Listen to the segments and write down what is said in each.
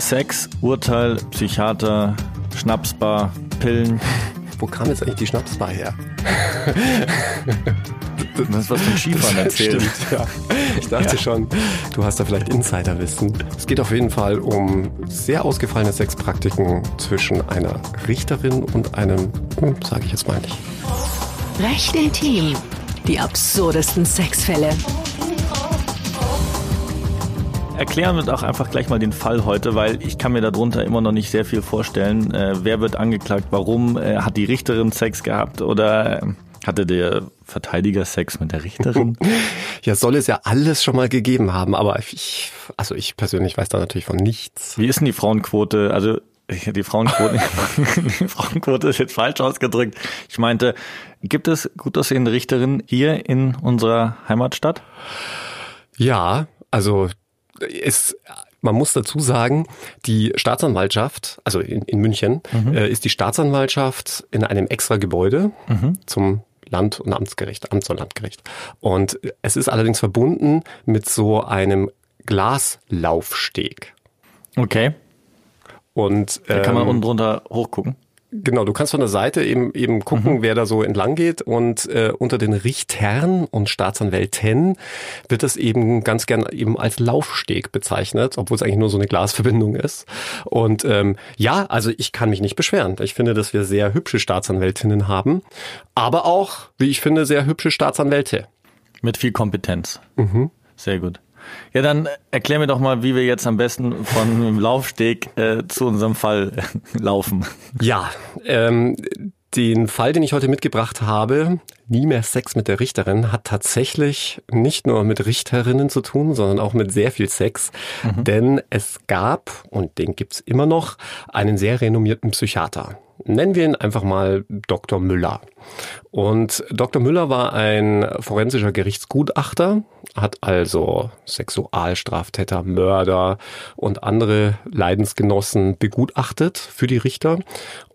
Sex, Urteil, Psychiater, Schnapsbar, Pillen. Wo kam jetzt eigentlich die Schnapsbar her? Das ist was von Skifahren erzählt. Stimmt, ja. Ich dachte ja. schon, du hast da vielleicht Insiderwissen. Es geht auf jeden Fall um sehr ausgefallene Sexpraktiken zwischen einer Richterin und einem, hm, sage ich jetzt mal nicht. Recht intim. Die absurdesten Sexfälle. Erklären wir doch einfach gleich mal den Fall heute, weil ich kann mir darunter immer noch nicht sehr viel vorstellen. Äh, wer wird angeklagt? Warum? Äh, hat die Richterin Sex gehabt? Oder äh, hatte der Verteidiger Sex mit der Richterin? ja, soll es ja alles schon mal gegeben haben, aber ich, also ich persönlich weiß da natürlich von nichts. Wie ist denn die Frauenquote? Also die Frauenquote, die Frauenquote ist jetzt falsch ausgedrückt. Ich meinte, gibt es gut aussehende Richterinnen hier in unserer Heimatstadt? Ja, also es man muss dazu sagen, die Staatsanwaltschaft, also in, in München, mhm. äh, ist die Staatsanwaltschaft in einem extra Gebäude mhm. zum Land- und Amtsgericht, Amts- und Landgericht. Und es ist allerdings verbunden mit so einem Glaslaufsteg. Okay. Und ähm, da kann man ähm, unten drunter hochgucken. Genau, du kannst von der Seite eben eben gucken, mhm. wer da so entlang geht und äh, unter den Richtern und Staatsanwälten wird das eben ganz gern eben als Laufsteg bezeichnet, obwohl es eigentlich nur so eine Glasverbindung ist. Und ähm, ja, also ich kann mich nicht beschweren. Ich finde, dass wir sehr hübsche Staatsanwältinnen haben, aber auch, wie ich finde, sehr hübsche Staatsanwälte. Mit viel Kompetenz. Mhm. Sehr gut. Ja, dann erklär mir doch mal, wie wir jetzt am besten von dem Laufsteg äh, zu unserem Fall laufen. Ja, ähm, den Fall, den ich heute mitgebracht habe, Nie mehr Sex mit der Richterin, hat tatsächlich nicht nur mit Richterinnen zu tun, sondern auch mit sehr viel Sex. Mhm. Denn es gab, und den gibt's immer noch, einen sehr renommierten Psychiater. Nennen wir ihn einfach mal Dr. Müller. Und Dr. Müller war ein forensischer Gerichtsgutachter, hat also Sexualstraftäter, Mörder und andere Leidensgenossen begutachtet für die Richter.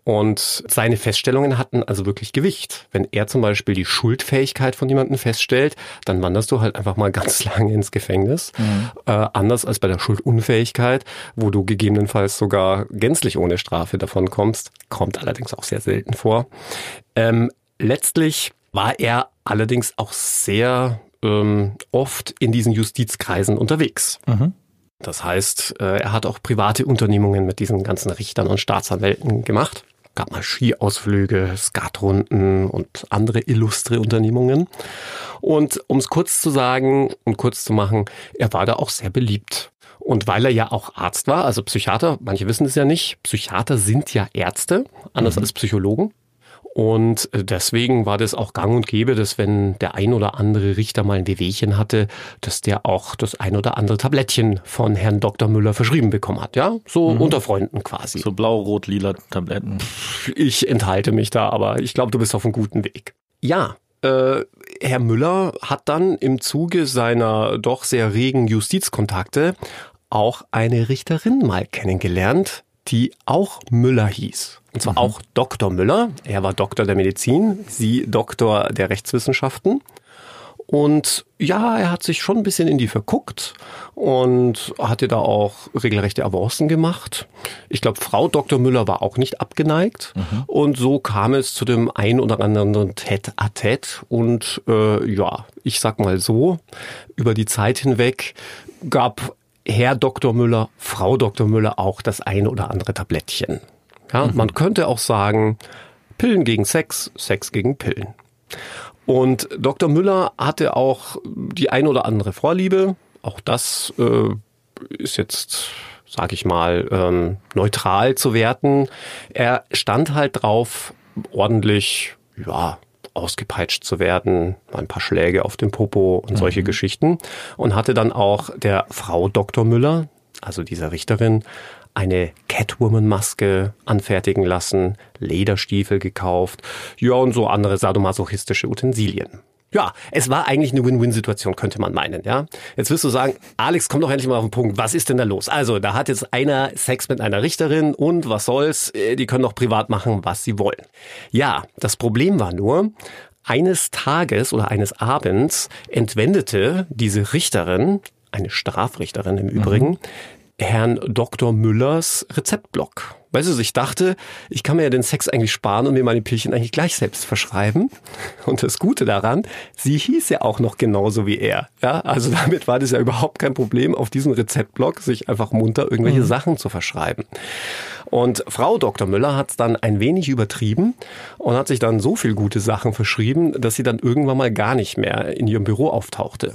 Und seine Feststellungen hatten also wirklich Gewicht. Wenn er zum Beispiel die Schuldfähigkeit von jemandem feststellt, dann wanderst du halt einfach mal ganz lange ins Gefängnis. Mhm. Äh, anders als bei der Schuldunfähigkeit, wo du gegebenenfalls sogar gänzlich ohne Strafe davon kommst. Kommt allerdings auch sehr selten vor. Ähm, letztlich war er allerdings auch sehr ähm, oft in diesen Justizkreisen unterwegs. Mhm. Das heißt, äh, er hat auch private Unternehmungen mit diesen ganzen Richtern und Staatsanwälten gemacht gab mal Skiausflüge, Skatrunden und andere illustre Unternehmungen. Und um es kurz zu sagen und kurz zu machen, er war da auch sehr beliebt. Und weil er ja auch Arzt war, also Psychiater, manche wissen es ja nicht, Psychiater sind ja Ärzte, anders mhm. als Psychologen. Und äh, deswegen war das auch gang und gäbe, dass wenn der ein oder andere Richter mal ein Wehwehchen hatte, dass der auch das ein oder andere Tablettchen von Herrn Dr. Müller verschrieben bekommen hat. Ja, so mhm. unter Freunden quasi. So blau-rot-lila Tabletten. Ich enthalte mich da, aber ich glaube, du bist auf einem guten Weg. Ja, äh, Herr Müller hat dann im Zuge seiner doch sehr regen Justizkontakte auch eine Richterin mal kennengelernt, die auch Müller hieß. Und zwar mhm. auch Dr. Müller. Er war Doktor der Medizin, sie Doktor der Rechtswissenschaften. Und ja, er hat sich schon ein bisschen in die verguckt und hatte da auch regelrechte Avancen gemacht. Ich glaube, Frau Dr. Müller war auch nicht abgeneigt. Mhm. Und so kam es zu dem ein oder anderen Tête-à-Tête. Und äh, ja, ich sag mal so, über die Zeit hinweg gab Herr Dr. Müller, Frau Dr. Müller auch das eine oder andere Tablettchen. Ja, mhm. Man könnte auch sagen, Pillen gegen Sex, Sex gegen Pillen. Und Dr. Müller hatte auch die ein oder andere Vorliebe. Auch das äh, ist jetzt, sag ich mal, ähm, neutral zu werten. Er stand halt drauf, ordentlich, ja, ausgepeitscht zu werden, ein paar Schläge auf dem Popo und solche mhm. Geschichten. Und hatte dann auch der Frau Dr. Müller, also dieser Richterin, eine Catwoman-Maske anfertigen lassen, Lederstiefel gekauft, ja und so andere sadomasochistische Utensilien. Ja, es war eigentlich eine Win-Win-Situation, könnte man meinen, ja. Jetzt wirst du sagen, Alex, komm doch endlich mal auf den Punkt. Was ist denn da los? Also, da hat jetzt einer Sex mit einer Richterin und was soll's? Äh, die können doch privat machen, was sie wollen. Ja, das Problem war nur, eines Tages oder eines Abends entwendete diese Richterin, eine Strafrichterin im Übrigen, mhm Herrn Dr. Müllers Rezeptblock. Weißt du, ich dachte, ich kann mir ja den Sex eigentlich sparen und mir meine Pillchen eigentlich gleich selbst verschreiben. Und das Gute daran, sie hieß ja auch noch genauso wie er. Ja, also damit war das ja überhaupt kein Problem, auf diesem Rezeptblock sich einfach munter irgendwelche mhm. Sachen zu verschreiben. Und Frau Dr. Müller hat es dann ein wenig übertrieben und hat sich dann so viel gute Sachen verschrieben, dass sie dann irgendwann mal gar nicht mehr in ihrem Büro auftauchte.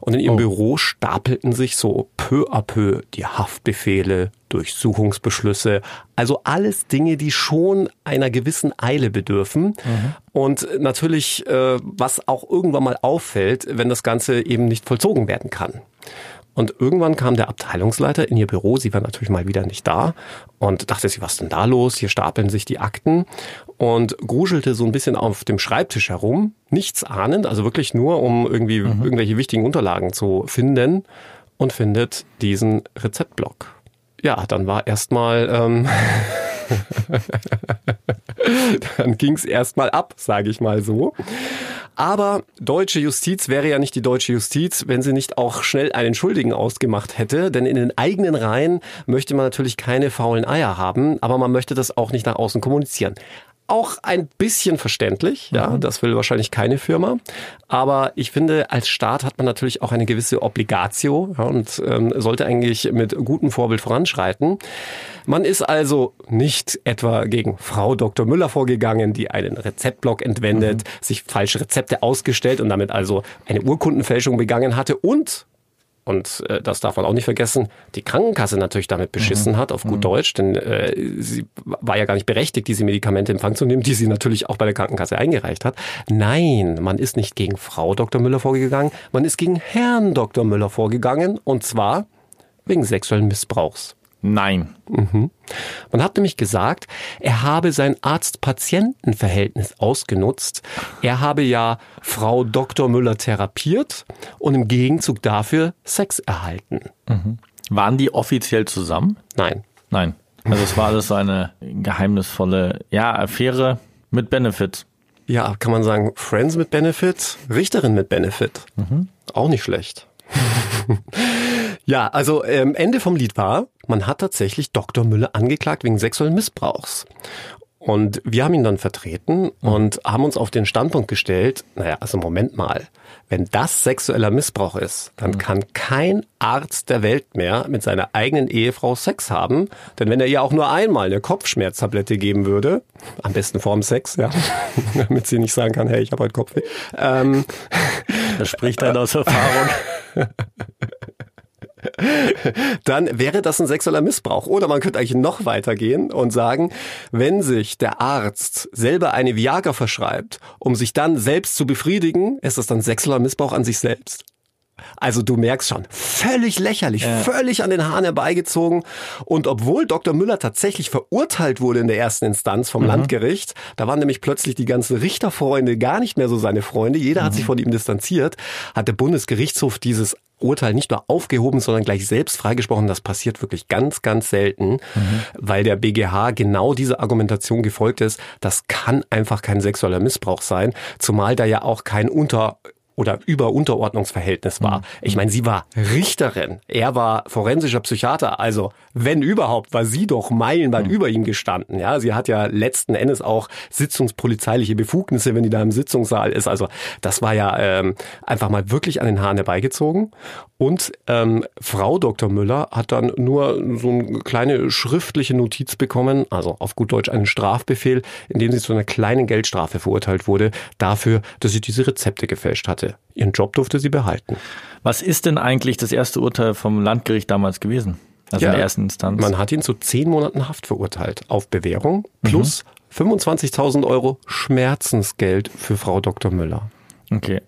Und in ihrem oh. Büro stapelten sich so peu à peu die Haftbefehle, Durchsuchungsbeschlüsse, also alles Dinge, die schon einer gewissen Eile bedürfen. Mhm. Und natürlich, äh, was auch irgendwann mal auffällt, wenn das Ganze eben nicht vollzogen werden kann. Und irgendwann kam der Abteilungsleiter in ihr Büro, sie war natürlich mal wieder nicht da und dachte sie, was denn da los? Hier stapeln sich die Akten und gruschelte so ein bisschen auf dem Schreibtisch herum, nichts ahnend, also wirklich nur, um irgendwie mhm. irgendwelche wichtigen Unterlagen zu finden und findet diesen Rezeptblock. Ja, dann war erstmal ähm, dann ging's erstmal ab, sage ich mal so. Aber deutsche Justiz wäre ja nicht die deutsche Justiz, wenn sie nicht auch schnell einen Schuldigen ausgemacht hätte. Denn in den eigenen Reihen möchte man natürlich keine faulen Eier haben, aber man möchte das auch nicht nach außen kommunizieren auch ein bisschen verständlich. Ja, mhm. das will wahrscheinlich keine Firma. Aber ich finde, als Staat hat man natürlich auch eine gewisse Obligatio ja, und ähm, sollte eigentlich mit gutem Vorbild voranschreiten. Man ist also nicht etwa gegen Frau Dr. Müller vorgegangen, die einen Rezeptblock entwendet, mhm. sich falsche Rezepte ausgestellt und damit also eine Urkundenfälschung begangen hatte und und äh, das darf man auch nicht vergessen, die Krankenkasse natürlich damit beschissen mhm. hat, auf gut mhm. Deutsch, denn äh, sie war ja gar nicht berechtigt, diese Medikamente in Empfang zu nehmen, die sie natürlich auch bei der Krankenkasse eingereicht hat. Nein, man ist nicht gegen Frau Dr. Müller vorgegangen, man ist gegen Herrn Dr. Müller vorgegangen, und zwar wegen sexuellen Missbrauchs. Nein. Mhm. Man hat nämlich gesagt, er habe sein Arzt-Patienten-Verhältnis ausgenutzt. Er habe ja Frau Dr. Müller therapiert und im Gegenzug dafür Sex erhalten. Mhm. Waren die offiziell zusammen? Nein. Nein. Also es war alles so eine geheimnisvolle, ja, Affäre mit Benefit. Ja, kann man sagen, Friends mit Benefit, Richterin mit Benefit. Mhm. Auch nicht schlecht. ja, also ähm, Ende vom Lied war, man hat tatsächlich Dr. Müller angeklagt wegen sexuellen Missbrauchs. Und wir haben ihn dann vertreten und haben uns auf den Standpunkt gestellt, naja, also Moment mal, wenn das sexueller Missbrauch ist, dann mhm. kann kein Arzt der Welt mehr mit seiner eigenen Ehefrau Sex haben. Denn wenn er ihr auch nur einmal eine Kopfschmerztablette geben würde, am besten vorm Sex, ja, damit sie nicht sagen kann, hey, ich habe heute Kopfweh. Ähm, das spricht dann aus Erfahrung. dann wäre das ein sexueller Missbrauch. Oder man könnte eigentlich noch weitergehen und sagen, wenn sich der Arzt selber eine Viagra verschreibt, um sich dann selbst zu befriedigen, ist das dann sexueller Missbrauch an sich selbst. Also du merkst schon, völlig lächerlich, ja. völlig an den Haaren herbeigezogen. Und obwohl Dr. Müller tatsächlich verurteilt wurde in der ersten Instanz vom mhm. Landgericht, da waren nämlich plötzlich die ganzen Richterfreunde gar nicht mehr so seine Freunde. Jeder mhm. hat sich von ihm distanziert, hat der Bundesgerichtshof dieses Urteil nicht nur aufgehoben, sondern gleich selbst freigesprochen. Das passiert wirklich ganz, ganz selten, mhm. weil der BGH genau diese Argumentation gefolgt ist. Das kann einfach kein sexueller Missbrauch sein, zumal da ja auch kein Unter oder Über-Unterordnungsverhältnis war. Mhm. Ich meine, sie war Richterin, er war forensischer Psychiater, also wenn überhaupt, war sie doch meilenweit mhm. über ihm gestanden. Ja, sie hat ja letzten Endes auch sitzungspolizeiliche Befugnisse, wenn die da im Sitzungssaal ist. Also das war ja ähm, einfach mal wirklich an den Haaren herbeigezogen. Und ähm, Frau Dr. Müller hat dann nur so eine kleine schriftliche Notiz bekommen, also auf gut Deutsch einen Strafbefehl, in dem sie zu einer kleinen Geldstrafe verurteilt wurde, dafür, dass sie diese Rezepte gefälscht hatte. Ihren Job durfte sie behalten. Was ist denn eigentlich das erste Urteil vom Landgericht damals gewesen? Also ja, in der ersten Instanz. Man hat ihn zu zehn Monaten Haft verurteilt auf Bewährung plus mhm. 25.000 Euro Schmerzensgeld für Frau Dr. Müller. Okay.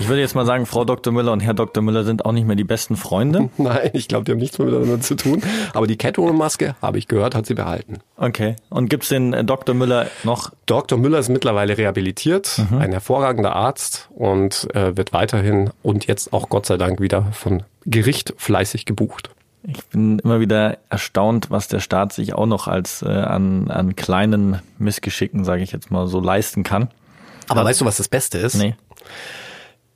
Ich würde jetzt mal sagen, Frau Dr. Müller und Herr Dr. Müller sind auch nicht mehr die besten Freunde. Nein, ich glaube, die haben nichts mehr miteinander zu tun. Aber die Catwoman-Maske, habe ich gehört, hat sie behalten. Okay. Und gibt's den äh, Dr. Müller noch? Dr. Müller ist mittlerweile rehabilitiert, mhm. ein hervorragender Arzt und äh, wird weiterhin und jetzt auch Gott sei Dank wieder von Gericht fleißig gebucht. Ich bin immer wieder erstaunt, was der Staat sich auch noch als äh, an, an kleinen Missgeschicken, sage ich jetzt mal, so leisten kann. Aber weißt du, was das Beste ist? Nee.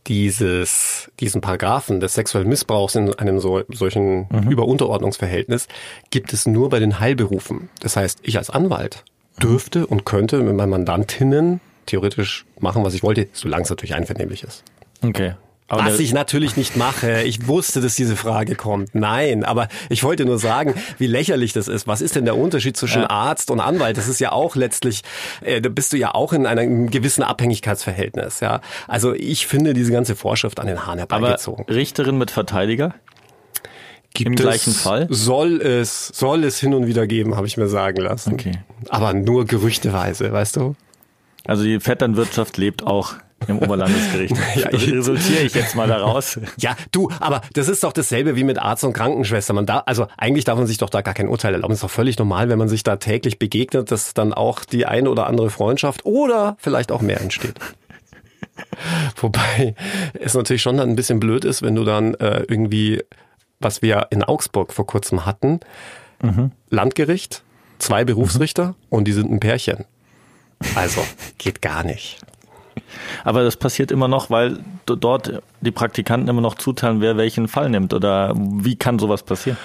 Dieses, diesen Paragraphen des sexuellen Missbrauchs in einem so, solchen mhm. Überunterordnungsverhältnis gibt es nur bei den Heilberufen. Das heißt, ich als Anwalt dürfte und könnte mit meinen Mandantinnen theoretisch machen, was ich wollte, solange es natürlich einvernehmlich ist. Okay. Aber Was ich natürlich nicht mache. Ich wusste, dass diese Frage kommt. Nein, aber ich wollte nur sagen, wie lächerlich das ist. Was ist denn der Unterschied zwischen ja. Arzt und Anwalt? Das ist ja auch letztlich, äh, da bist du ja auch in einem gewissen Abhängigkeitsverhältnis. Ja, also ich finde diese ganze Vorschrift an den Haaren herbeigezogen. Aber Richterin mit Verteidiger? Gibt Im gleichen Fall? Soll es, soll es hin und wieder geben, habe ich mir sagen lassen. Okay. Aber nur gerüchteweise, weißt du? Also die Vetternwirtschaft lebt auch im Oberlandesgericht. ja, resultiere ich jetzt mal daraus. Ja, du, aber das ist doch dasselbe wie mit Arzt und Krankenschwester. Man da, also eigentlich darf man sich doch da gar kein Urteil erlauben. Das ist doch völlig normal, wenn man sich da täglich begegnet, dass dann auch die eine oder andere Freundschaft oder vielleicht auch mehr entsteht. Wobei es natürlich schon dann ein bisschen blöd ist, wenn du dann äh, irgendwie, was wir in Augsburg vor kurzem hatten, mhm. Landgericht, zwei Berufsrichter mhm. und die sind ein Pärchen. Also geht gar nicht. Aber das passiert immer noch, weil dort die Praktikanten immer noch zuteilen, wer welchen Fall nimmt. Oder wie kann sowas passieren?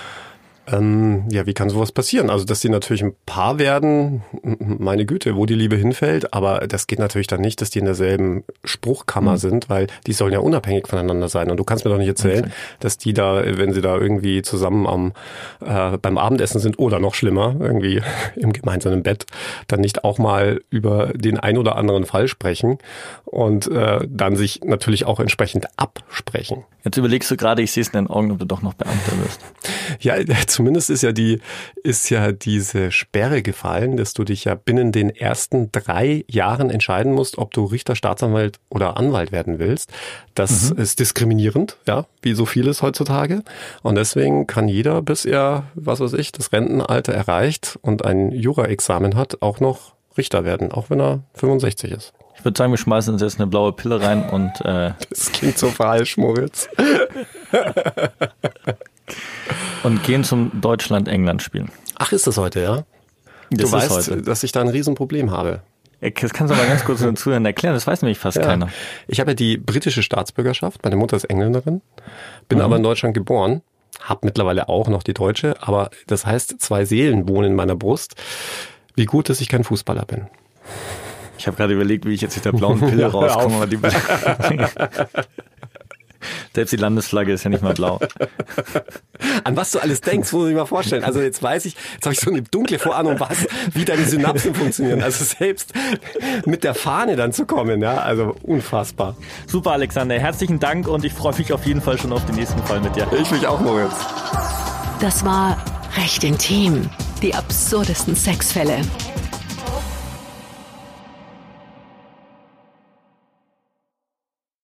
Ähm, ja, wie kann sowas passieren? Also, dass die natürlich ein Paar werden, meine Güte, wo die Liebe hinfällt, aber das geht natürlich dann nicht, dass die in derselben Spruchkammer mhm. sind, weil die sollen ja unabhängig voneinander sein. Und du kannst mir doch nicht erzählen, okay. dass die da, wenn sie da irgendwie zusammen am äh, beim Abendessen sind oder noch schlimmer, irgendwie im gemeinsamen Bett, dann nicht auch mal über den ein oder anderen Fall sprechen und äh, dann sich natürlich auch entsprechend absprechen. Jetzt überlegst du gerade, ich sehe es in deinen Augen, ob du doch noch Beamter wirst. Ja, zumindest ist ja die, ist ja diese Sperre gefallen, dass du dich ja binnen den ersten drei Jahren entscheiden musst, ob du Richter, Staatsanwalt oder Anwalt werden willst. Das mhm. ist diskriminierend, ja, wie so vieles heutzutage. Und deswegen kann jeder, bis er, was weiß ich, das Rentenalter erreicht und ein Jura-Examen hat, auch noch Richter werden, auch wenn er 65 ist. Ich würde sagen, wir schmeißen uns jetzt eine blaue Pille rein und. Äh das klingt so falsch, Moritz. und gehen zum Deutschland-England-Spiel. Ach, ist das heute, ja? Das du weißt, heute. dass ich da ein Riesenproblem habe. Das kannst du mal ganz kurz den Zuhörern erklären, das weiß nämlich fast ja. keiner. Ich habe ja die britische Staatsbürgerschaft, meine Mutter ist Engländerin, bin mhm. aber in Deutschland geboren, habe mittlerweile auch noch die deutsche, aber das heißt, zwei Seelen wohnen in meiner Brust. Wie gut, dass ich kein Fußballer bin. Ich habe gerade überlegt, wie ich jetzt mit der blauen Pille rauskomme. Selbst die Landesflagge ist ja nicht mal blau. An was du alles denkst, muss ich mal vorstellen. Also jetzt weiß ich, jetzt habe ich so eine dunkle Vorahnung, was, wie deine Synapsen funktionieren. Also selbst mit der Fahne dann zu kommen, ja, also unfassbar. Super, Alexander, herzlichen Dank und ich freue mich auf jeden Fall schon auf den nächsten Fall mit dir. Ich mich auch, Moritz. Das war recht intim. Die absurdesten Sexfälle.